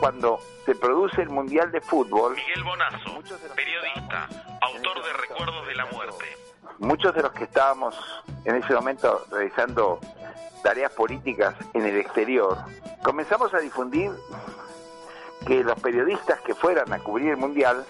cuando se produce el Mundial de Fútbol. Miguel Bonazo, periodista, autor de Recuerdos de la Muerte. Muchos de los que estábamos en ese momento realizando tareas políticas en el exterior, comenzamos a difundir que los periodistas que fueran a cubrir el Mundial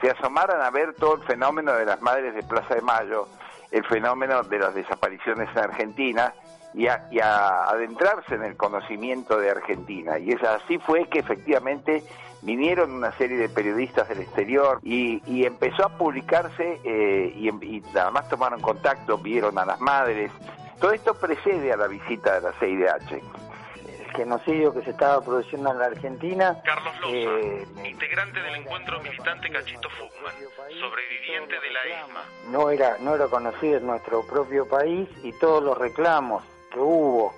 se asomaran a ver todo el fenómeno de las madres de Plaza de Mayo, el fenómeno de las desapariciones en Argentina y a, adentrarse en el conocimiento de Argentina. Y es así fue que efectivamente vinieron una serie de periodistas del exterior y, empezó a publicarse eh, y, y nada más tomaron contacto, vieron a las madres. Todo esto precede a la visita de la CIDH genocidio que se estaba produciendo en la Argentina. Carlos Loza, eh, integrante del encuentro militante Cachito Fugman, sobreviviente de la ESMA. No era, no era conocido en nuestro propio país y todos los reclamos que hubo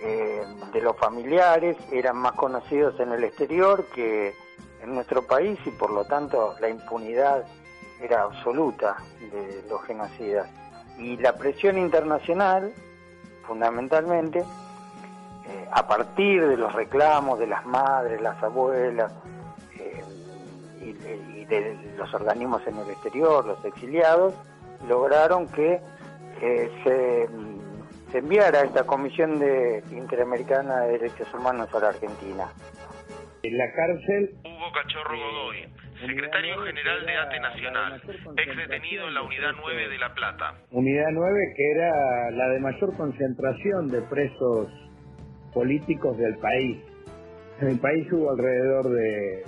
eh, de los familiares eran más conocidos en el exterior que en nuestro país y por lo tanto la impunidad era absoluta de los genocidas. Y la presión internacional, fundamentalmente, eh, a partir de los reclamos de las madres, las abuelas eh, y, de los organismos en el exterior, los exiliados, lograron que se, se, enviara esta Comisión de, Interamericana de Derechos Humanos a la Argentina. En la cárcel... Hugo Cachorro Godoy, secretario general de ATE Nacional, ex detenido en la Unidad 9 de La Plata. Unidad 9 que era la de mayor concentración de presos políticos del país. En el país hubo alrededor de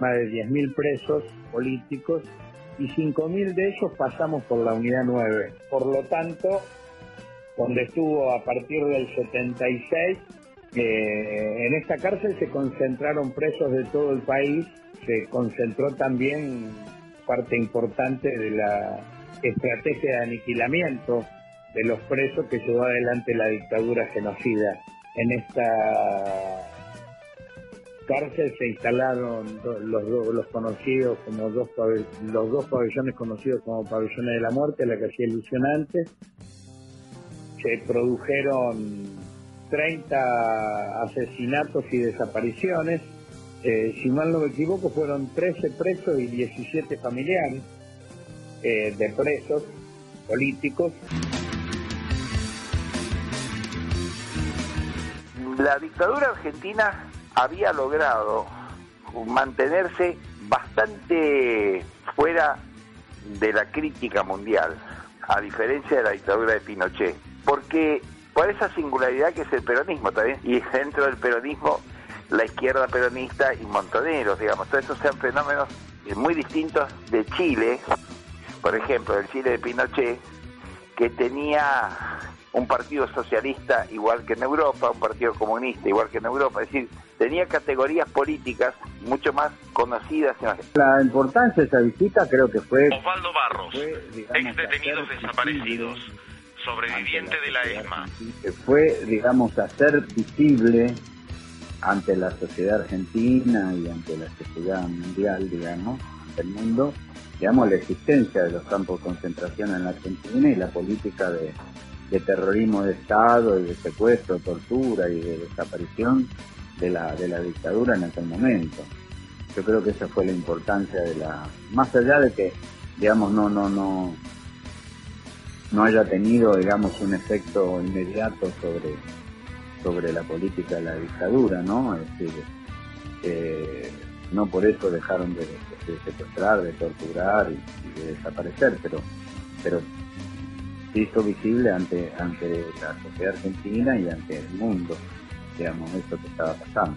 más de 10.000 presos políticos y 5.000 de ellos pasamos por la unidad 9. Por lo tanto, donde estuvo a partir del 76, eh, en esta cárcel se concentraron presos de todo el país, se concentró también parte importante de la estrategia de aniquilamiento de los presos que llevó adelante la dictadura genocida en esta cárcel se instalaron los, los conocidos como dos los dos pabellones conocidos como pabellones de la muerte, la que hacía ilusionante. Se produjeron 30 asesinatos y desapariciones. Eh, si mal no me equivoco, fueron 13 presos y 17 familiares eh, de presos políticos. La dictadura argentina había logrado mantenerse bastante fuera de la crítica mundial, a diferencia de la dictadura de Pinochet, porque por esa singularidad que es el peronismo también, y dentro del peronismo la izquierda peronista y montoneros, digamos, todos esos sean fenómenos muy distintos de Chile, por ejemplo, del Chile de Pinochet, que tenía un partido socialista igual que en Europa, un partido comunista igual que en Europa, es decir, tenía categorías políticas mucho más conocidas. La importancia de esa visita creo que fue... Osvaldo Barros, ex detenidos desaparecidos, sobreviviente de la ESMA. Fue, digamos, hacer visible ante la sociedad argentina y ante la sociedad mundial, digamos, ante el mundo, digamos, la existencia de los campos de concentración en la Argentina y la política de de terrorismo de Estado y de secuestro, tortura y de desaparición de la, de la dictadura en aquel momento. Yo creo que esa fue la importancia de la, más allá de que, digamos, no, no, no, no haya tenido, digamos, un efecto inmediato sobre, sobre la política de la dictadura, ¿no? Es decir, eh, no por eso dejaron de, secuestrar, de torturar y, de desaparecer, pero, pero se hizo visible ante, ante la sociedad argentina y ante el mundo, digamos, esto que estaba pasando.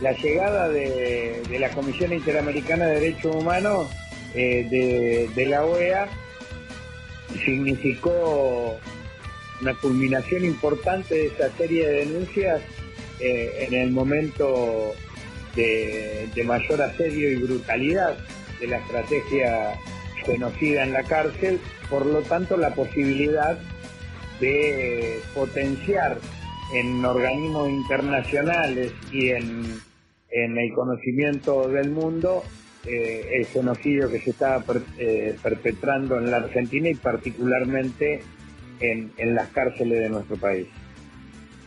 La llegada de, la Comisión Interamericana de Derechos Humanos eh, de, la OEA significó una culminación importante de esa serie de denuncias eh, en el momento de, mayor asedio y brutalidad de la estrategia genocida en la cárcel, por lo tanto la posibilidad de potenciar en organismos internacionales y en, el conocimiento del mundo eh, el genocidio que se estaba eh, perpetrando en la Argentina y particularmente en, en las cárceles de nuestro país.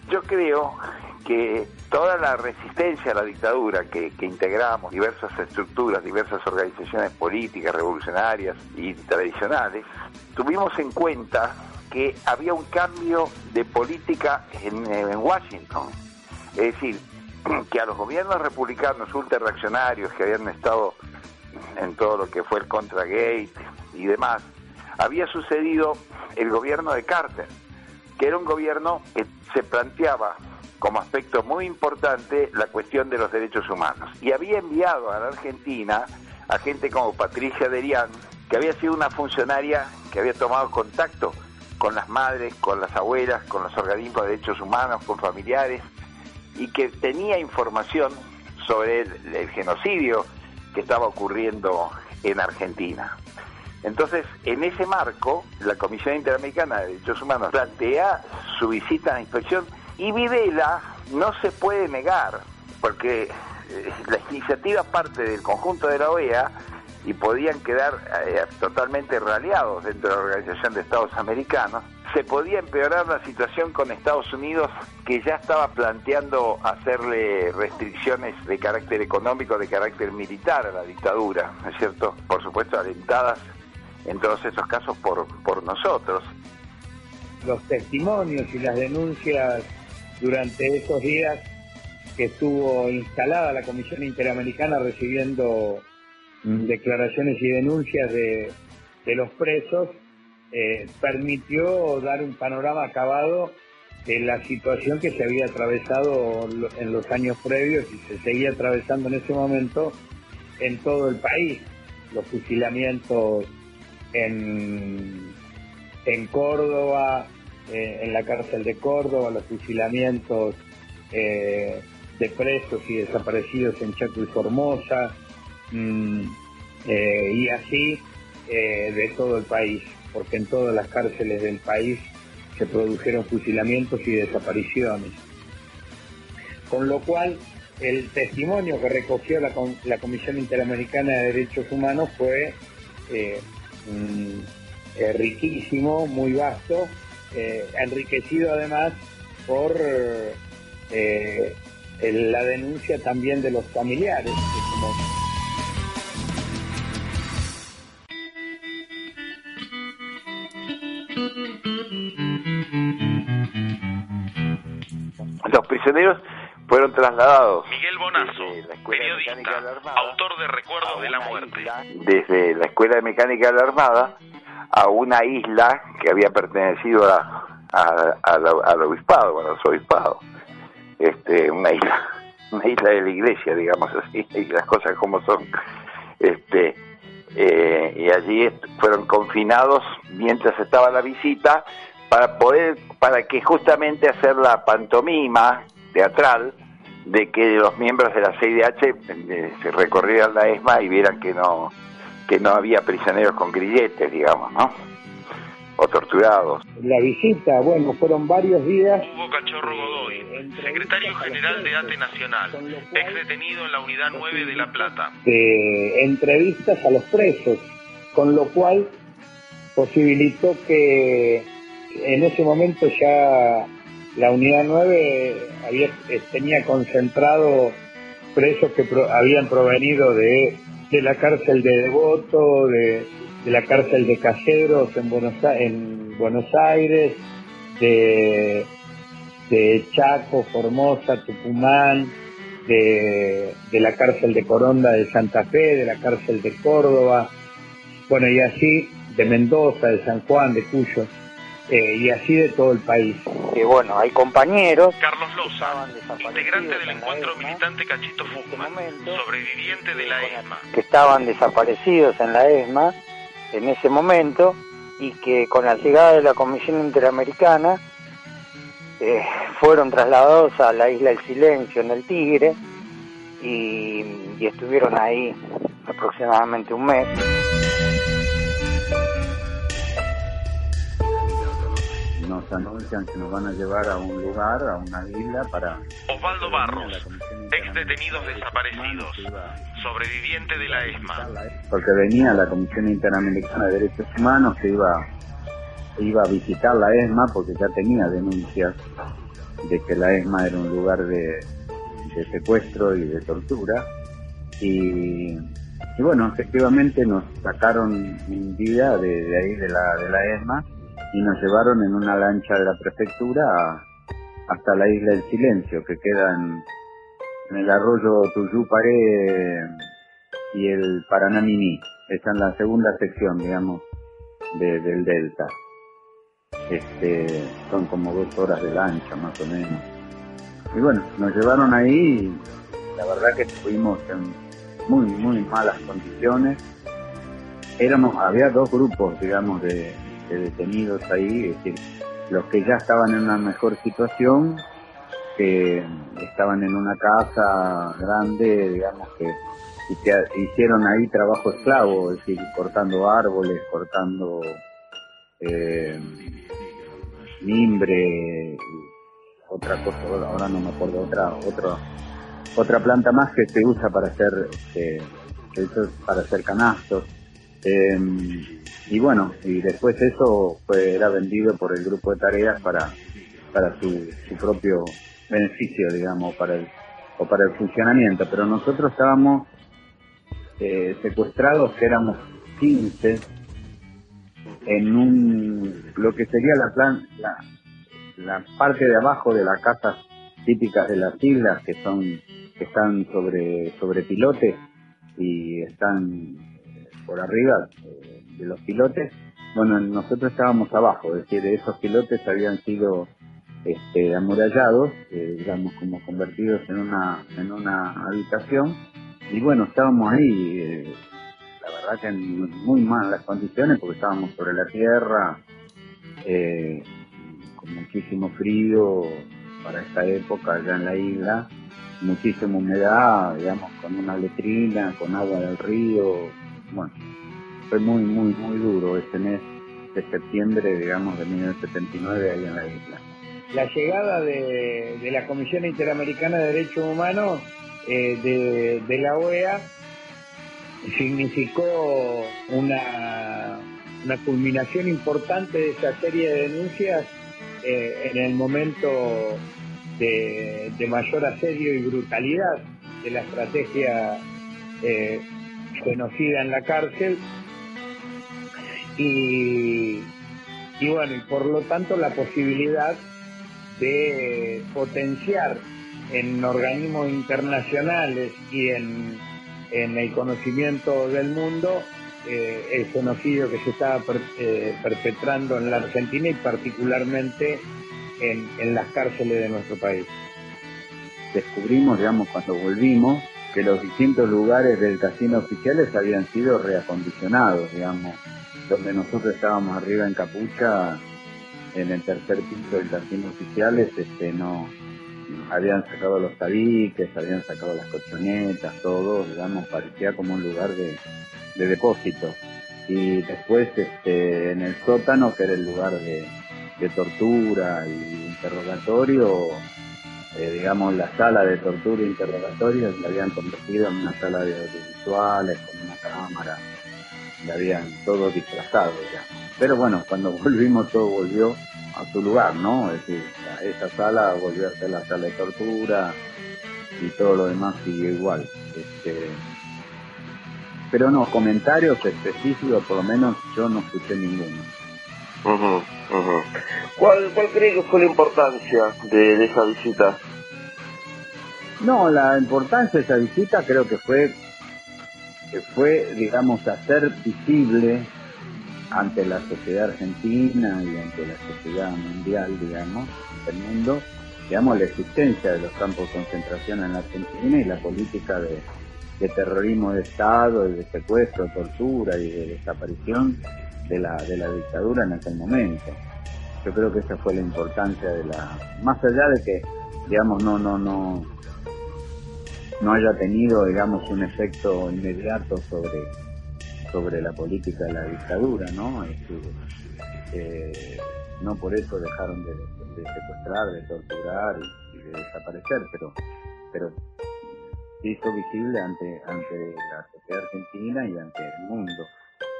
Yo creo que toda la resistencia a la dictadura que, integramos, diversas estructuras, diversas organizaciones políticas, revolucionarias y tradicionales, tuvimos en cuenta que había un cambio de política en Washington. Es decir, que a los gobiernos republicanos ultrarreaccionarios que habían estado en todo lo que fue el Contragate y demás, había sucedido el gobierno de Carter, que era un gobierno que se planteaba como aspecto muy importante la cuestión de los derechos humanos. Y había enviado a la Argentina a gente como Patricia Derian, que había sido una funcionaria que había tomado contacto con las madres, con las abuelas, con los organismos de derechos humanos, con familiares, y que tenía información sobre el, genocidio que estaba ocurriendo en Argentina. Entonces, en ese marco, la Comisión Interamericana de Derechos Humanos plantea su visita a la inspección y Videla no se puede negar, porque eh, la iniciativa parte del conjunto de la OEA y podían quedar eh, totalmente raleados dentro de la Organización de Estados Americanos, se podía empeorar la situación con Estados Unidos que ya estaba planteando hacerle restricciones de carácter económico, de carácter militar a la dictadura, ¿no es cierto? Por supuesto, alentadas en todos esos casos por, por nosotros. Los testimonios y las denuncias durante esos días que estuvo instalada la Comisión Interamericana recibiendo mm, declaraciones y denuncias de, los presos, eh, permitió dar un panorama acabado de la situación que se había atravesado en los años previos y se seguía atravesando en ese momento en todo el país. Los fusilamientos en, en Córdoba, eh, en la cárcel de Córdoba, los fusilamientos eh, de presos y desaparecidos en Chaco y Formosa, mm, y así de todo el país, porque en todas las cárceles del país se produjeron fusilamientos y desapariciones. Con lo cual, el testimonio que recogió la, Comisión Interamericana de Derechos Humanos fue mm, riquísimo, muy vasto, eh, enriquecido además por eh, la denuncia también de los familiares. Los prisioneros fueron trasladados. Miguel Bonazo, periodista, autor de Recuerdos de la Muerte. Desde la Escuela de Mecánica de la Armada a una isla que había pertenecido a, al obispado, bueno, al obispado, este, una isla, una isla de la iglesia, digamos así, y las cosas como son, este, eh, y allí fueron confinados mientras estaba la visita para poder, para que justamente hacer la pantomima teatral de que los miembros de la CIDH eh, se recorrieran la ESMA y vieran que no que no había prisioneros con grilletes, digamos, ¿no? O torturados. La visita, bueno, fueron varios días. Hugo Cachorro Godoy, secretario general de ATE Nacional, ex detenido en la Unidad 9 de La Plata. De entrevistas a los presos, con lo cual posibilitó que en ese momento ya la Unidad 9 había, tenía concentrado presos que habían provenido de de la cárcel de Devoto, de, la cárcel de Caseros en Buenos, en Buenos Aires, de, de Chaco, Formosa, Tucumán, de, de la cárcel de Coronda de Santa Fe, de la cárcel de Córdoba, bueno, y así de Mendoza, de San Juan, de Cuyo. Eh, y así de todo el país. Y bueno, hay compañeros. Carlos Loza, integrante del encuentro militante Cachito este Fugman, sobreviviente de la ESMA. Que estaban desaparecidos en la ESMA en ese momento y que con la llegada de la Comisión Interamericana eh, fueron trasladados a la isla del Silencio en el Tigre y estuvieron ahí aproximadamente un mes. Anuncian que nos van a llevar a un lugar, a una isla para... Osvaldo Barros, ex detenidos desaparecidos, sobreviviente de la ESMA. Porque venía la Comisión Interamericana de Derechos Humanos que iba, iba a visitar la ESMA porque ya tenía denuncias de que la ESMA era un lugar de, secuestro y de tortura. Y, bueno, efectivamente nos sacaron en vida de, ahí, de la, de la ESMA, y nos llevaron en una lancha de la prefectura hasta la isla del Silencio, que queda en, el arroyo Tuyú-Paré y el Paranamini. Está en la segunda sección, digamos, del delta. Este, son como dos horas de lancha más o menos. Y bueno, nos llevaron ahí y la verdad que estuvimos en muy, muy malas condiciones. Éramos, había dos grupos, digamos, de, detenidos ahí, es decir, los que ya estaban en una mejor situación, que estaban en una casa grande, digamos que, y que hicieron ahí trabajo esclavo, es decir, cortando árboles, cortando eh, mimbre, otra cosa, ahora no me acuerdo, otra, otra, otra planta más que se usa para hacer, este, para hacer canastos. Em, y bueno, y después eso fue, era vendido por el grupo de tareas para, para su, su propio beneficio, digamos, para el, o para el funcionamiento. Pero nosotros estábamos eh, secuestrados, que éramos 15, en un lo que sería la plan la, la parte de abajo de las casas típicas de las islas que son que están sobre sobre pilotes y están por arriba eh, de los pilotes. Bueno nosotros estábamos abajo es decir esos pilotes habían sido este, amurallados eh, digamos como convertidos en una en una habitación. Y bueno estábamos ahí eh, la verdad que en muy malas condiciones porque estábamos sobre la tierra, eh, con muchísimo frío para esta época allá en la isla, muchísima humedad, digamos, con una letrina, con agua del río, bueno, fue muy, muy, muy duro ese mes de septiembre, digamos, de 1979 ahí en la isla. La llegada de, la Comisión Interamericana de Derechos Humanos eh, de, la OEA significó una, una culminación importante de esa serie de denuncias eh, en el momento de, mayor asedio y brutalidad de la estrategia eh, genocida en la cárcel y, y bueno, y por lo tanto la posibilidad de potenciar en organismos internacionales y en en el conocimiento del mundo eh, el genocidio que se estaba eh, perpetrando en la Argentina y particularmente en, las cárceles de nuestro país. Descubrimos, digamos, cuando volvimos, que los distintos lugares del casino oficiales habían sido reacondicionados, digamos, donde nosotros estábamos arriba en Capucha, en el tercer piso del casino oficiales, este, no, habían sacado los tabiques, habían sacado las colchonetas, todo, digamos, parecía como un lugar de, depósito. Y después este, en el sótano, que era el lugar de, tortura y interrogatorio, eh, digamos, la sala de tortura e interrogatorio la habían convertido en una sala de audiovisuales, con una cámara, la habían todo disfrazado ya. Pero bueno, cuando volvimos todo volvió a su lugar, ¿no? Es decir, esa sala volvió a ser la sala de tortura y todo lo demás sigue igual. Este, pero no, comentarios específicos, por lo menos yo no escuché ninguno. ¿Cuál, ¿Cuál cree que fue la importancia de, esa visita? No, la importancia de esa visita creo que fue que fue, digamos, hacer visible ante la sociedad argentina y ante la sociedad mundial, digamos, del mundo, digamos, la existencia de los campos de concentración en la Argentina y la política de, terrorismo de Estado, de secuestro, tortura y de desaparición de la, de la dictadura en aquel momento. Yo creo que esa fue la importancia de la, más allá de que, digamos, no, no, no, no haya tenido, digamos, un efecto inmediato sobre sobre la política de la dictadura, ¿no? Eh, no por eso dejaron de, secuestrar, de torturar y, de desaparecer, pero, pero hizo visible ante, ante la sociedad argentina y ante el mundo,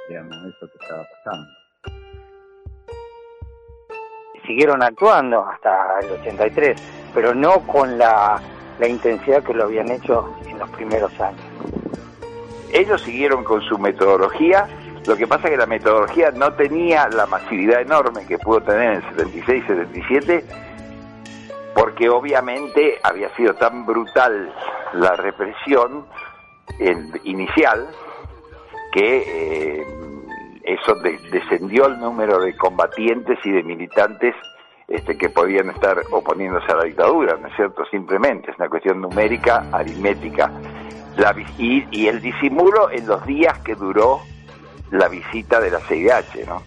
digamos, eso que estaba pasando. siguieron actuando hasta el 83, pero no con la, la intensidad que lo habían hecho en los primeros años. Ellos siguieron con su metodología, lo que pasa es que la metodología no tenía la masividad enorme que pudo tener en el 76-77, porque obviamente había sido tan brutal la represión inicial que eh, eso descendió el número de combatientes y de militantes este, que podían estar oponiéndose a la dictadura, ¿no es cierto? Simplemente, es una cuestión numérica, aritmética. La, y, y, el disimulo en los días que duró la visita de la CIDH, ¿no?